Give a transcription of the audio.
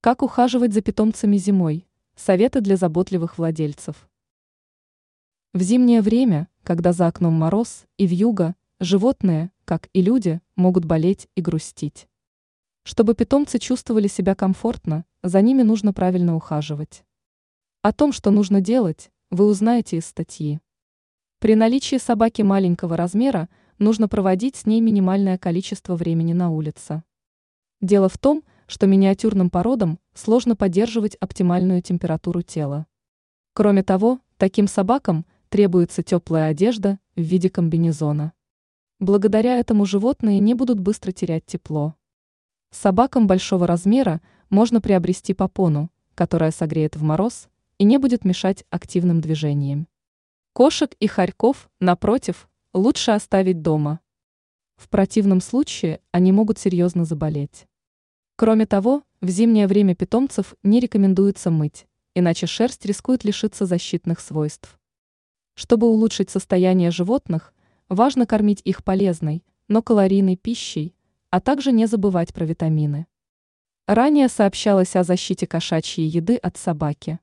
Как ухаживать за питомцами зимой? Советы для заботливых владельцев. В зимнее время, когда за окном мороз и вьюга, животные, как и люди, могут болеть и грустить. Чтобы питомцы чувствовали себя комфортно, за ними нужно правильно ухаживать. О том, что нужно делать, вы узнаете из статьи. При наличии собаки маленького размера нужно проводить с ней минимальное количество времени на улице. Дело в том, что миниатюрным породам сложно поддерживать оптимальную температуру тела. Кроме того, таким собакам требуется теплая одежда в виде комбинезона. Благодаря этому животные не будут быстро терять тепло. Собакам большого размера можно приобрести попону, которая согреет в мороз и не будет мешать активным движениям. Кошек и хорьков, напротив, лучше оставить дома. В противном случае они могут серьезно заболеть. Кроме того, в зимнее время питомцев не рекомендуется мыть, иначе шерсть рискует лишиться защитных свойств. Чтобы улучшить состояние животных, важно кормить их полезной, но калорийной пищей, а также не забывать про витамины. Ранее сообщалось о защите кошачьей еды от собаки.